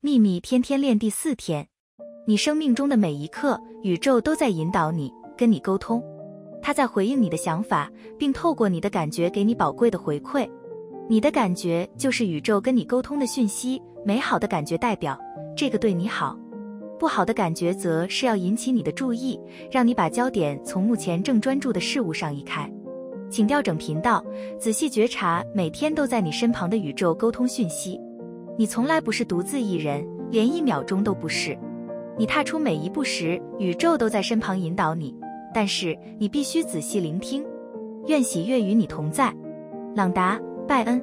秘密天天练第四天，你生命中的每一刻，宇宙都在引导你，跟你沟通。它在回应你的想法，并透过你的感觉给你宝贵的回馈。你的感觉就是宇宙跟你沟通的讯息。美好的感觉代表这个对你好，不好的感觉则是要引起你的注意，让你把焦点从目前正专注的事物上移开。请调整频道，仔细觉察每天都在你身旁的宇宙沟通讯息。你从来不是独自一人，连一秒钟都不是。你踏出每一步时，宇宙都在身旁引导你，但是你必须仔细聆听。愿喜悦与你同在，朗达·拜恩。